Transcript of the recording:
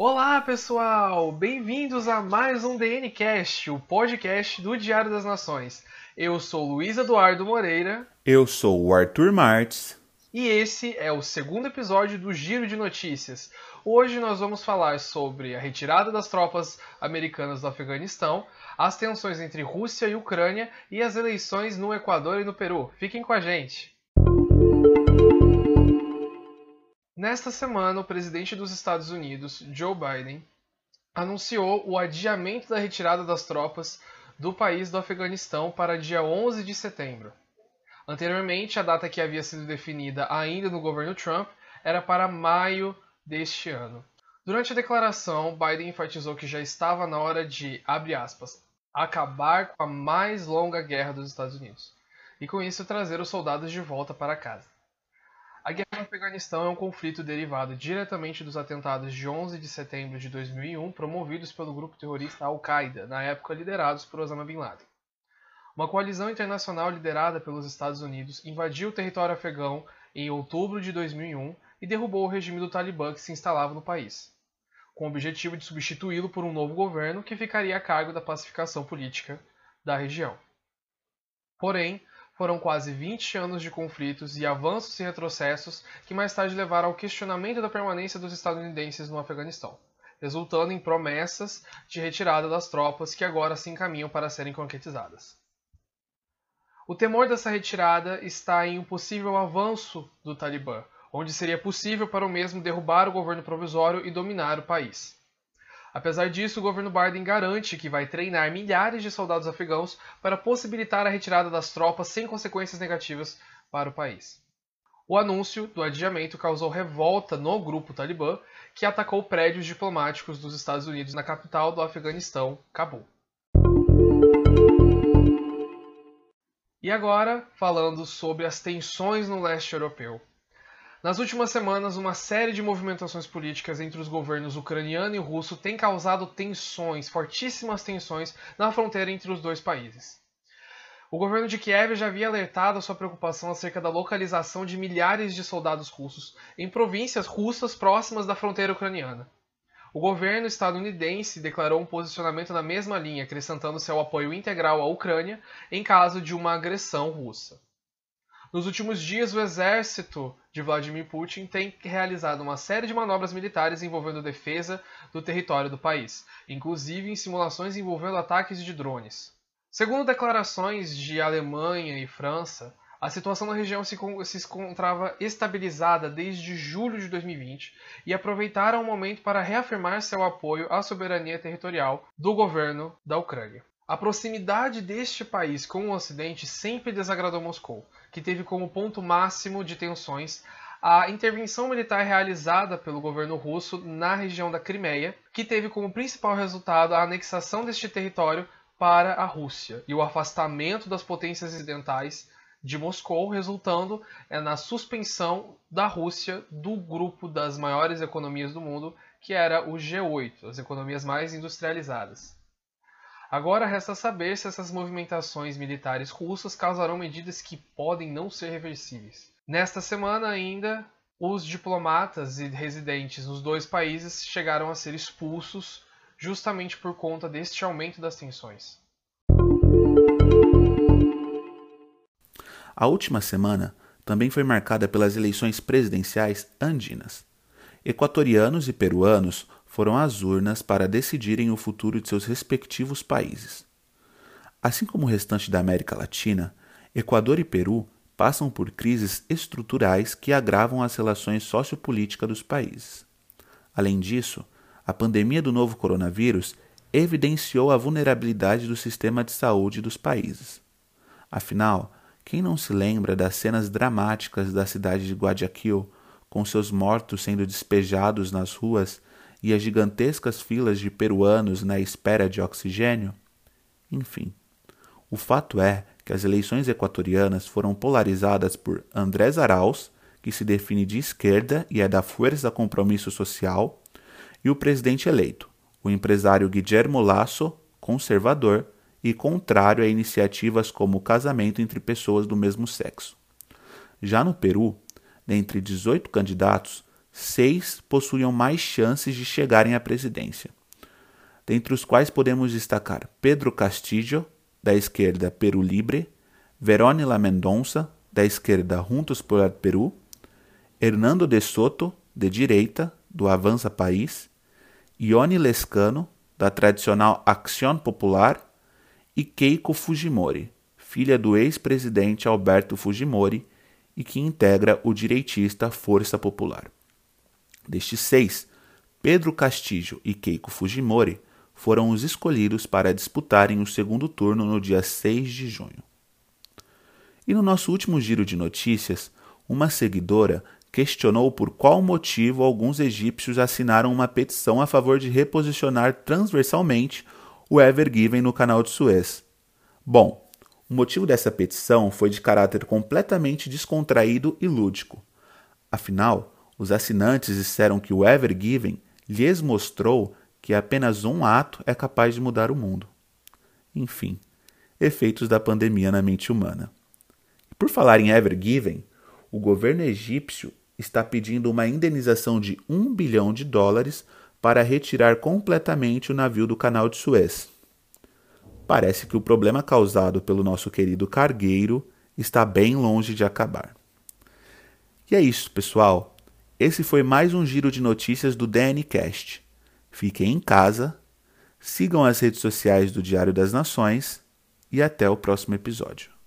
Olá, pessoal! Bem-vindos a mais um DNCast, o podcast do Diário das Nações. Eu sou Luiz Eduardo Moreira. Eu sou o Arthur Martins. E esse é o segundo episódio do Giro de Notícias. Hoje nós vamos falar sobre a retirada das tropas americanas do Afeganistão, as tensões entre Rússia e Ucrânia e as eleições no Equador e no Peru. Fiquem com a gente! Nesta semana, o presidente dos Estados Unidos, Joe Biden, anunciou o adiamento da retirada das tropas do país do Afeganistão para dia 11 de setembro. Anteriormente, a data que havia sido definida ainda no governo Trump era para maio deste ano. Durante a declaração, Biden enfatizou que já estava na hora de, abre aspas, acabar com a mais longa guerra dos Estados Unidos e com isso trazer os soldados de volta para casa. A guerra no Afeganistão é um conflito derivado diretamente dos atentados de 11 de setembro de 2001 promovidos pelo grupo terrorista Al-Qaeda, na época liderados por Osama Bin Laden. Uma coalizão internacional liderada pelos Estados Unidos invadiu o território afegão em outubro de 2001 e derrubou o regime do Talibã que se instalava no país, com o objetivo de substituí-lo por um novo governo que ficaria a cargo da pacificação política da região. Porém, foram quase 20 anos de conflitos e avanços e retrocessos que mais tarde levaram ao questionamento da permanência dos estadunidenses no Afeganistão, resultando em promessas de retirada das tropas que agora se encaminham para serem concretizadas. O temor dessa retirada está em um possível avanço do Talibã, onde seria possível para o mesmo derrubar o governo provisório e dominar o país. Apesar disso, o governo Biden garante que vai treinar milhares de soldados afegãos para possibilitar a retirada das tropas sem consequências negativas para o país. O anúncio do adiamento causou revolta no grupo Talibã, que atacou prédios diplomáticos dos Estados Unidos na capital do Afeganistão, Cabul. E agora, falando sobre as tensões no leste europeu. Nas últimas semanas, uma série de movimentações políticas entre os governos ucraniano e russo tem causado tensões, fortíssimas tensões, na fronteira entre os dois países. O governo de Kiev já havia alertado a sua preocupação acerca da localização de milhares de soldados russos em províncias russas próximas da fronteira ucraniana. O governo estadunidense declarou um posicionamento na mesma linha, acrescentando seu apoio integral à Ucrânia em caso de uma agressão russa. Nos últimos dias, o exército de Vladimir Putin tem realizado uma série de manobras militares envolvendo defesa do território do país, inclusive em simulações envolvendo ataques de drones. Segundo declarações de Alemanha e França, a situação na região se, se encontrava estabilizada desde julho de 2020 e aproveitaram o momento para reafirmar seu apoio à soberania territorial do governo da Ucrânia. A proximidade deste país com o Ocidente sempre desagradou Moscou, que teve como ponto máximo de tensões a intervenção militar realizada pelo governo russo na região da Crimeia, que teve como principal resultado a anexação deste território para a Rússia e o afastamento das potências ocidentais de Moscou, resultando é, na suspensão da Rússia do grupo das maiores economias do mundo, que era o G8, as economias mais industrializadas. Agora resta saber se essas movimentações militares russas causarão medidas que podem não ser reversíveis. Nesta semana ainda, os diplomatas e residentes nos dois países chegaram a ser expulsos justamente por conta deste aumento das tensões. A última semana também foi marcada pelas eleições presidenciais andinas. Equatorianos e peruanos foram às urnas para decidirem o futuro de seus respectivos países. Assim como o restante da América Latina, Equador e Peru passam por crises estruturais que agravam as relações sociopolíticas dos países. Além disso, a pandemia do novo coronavírus evidenciou a vulnerabilidade do sistema de saúde dos países. Afinal, quem não se lembra das cenas dramáticas da cidade de Guayaquil, com seus mortos sendo despejados nas ruas e as gigantescas filas de peruanos na espera de oxigênio? Enfim, o fato é que as eleições equatorianas foram polarizadas por Andrés Arauz, que se define de esquerda e é da Fuerza Compromisso Social, e o presidente eleito, o empresário Guillermo Lasso, conservador e contrário a iniciativas como o casamento entre pessoas do mesmo sexo. Já no Peru, dentre 18 candidatos, seis possuíam mais chances de chegarem à presidência, dentre os quais podemos destacar Pedro Castillo, da esquerda Peru Libre, Verónica Mendonça, da esquerda Juntos por el Perú, Hernando de Soto, de direita, do Avança País, Ione Lescano, da tradicional Action Popular, e Keiko Fujimori, filha do ex-presidente Alberto Fujimori e que integra o direitista Força Popular. Destes seis, Pedro Castillo e Keiko Fujimori foram os escolhidos para disputarem o segundo turno no dia 6 de junho. E no nosso último giro de notícias, uma seguidora questionou por qual motivo alguns egípcios assinaram uma petição a favor de reposicionar transversalmente o Ever Given no canal de Suez. Bom, o motivo dessa petição foi de caráter completamente descontraído e lúdico. Afinal, os assinantes disseram que o Ever Given lhes mostrou que apenas um ato é capaz de mudar o mundo. Enfim, efeitos da pandemia na mente humana. Por falar em Ever Given, o governo egípcio está pedindo uma indenização de um bilhão de dólares para retirar completamente o navio do canal de Suez. Parece que o problema causado pelo nosso querido cargueiro está bem longe de acabar. E é isso, pessoal. Esse foi mais um giro de notícias do DNCast. Fiquem em casa, sigam as redes sociais do Diário das Nações e até o próximo episódio.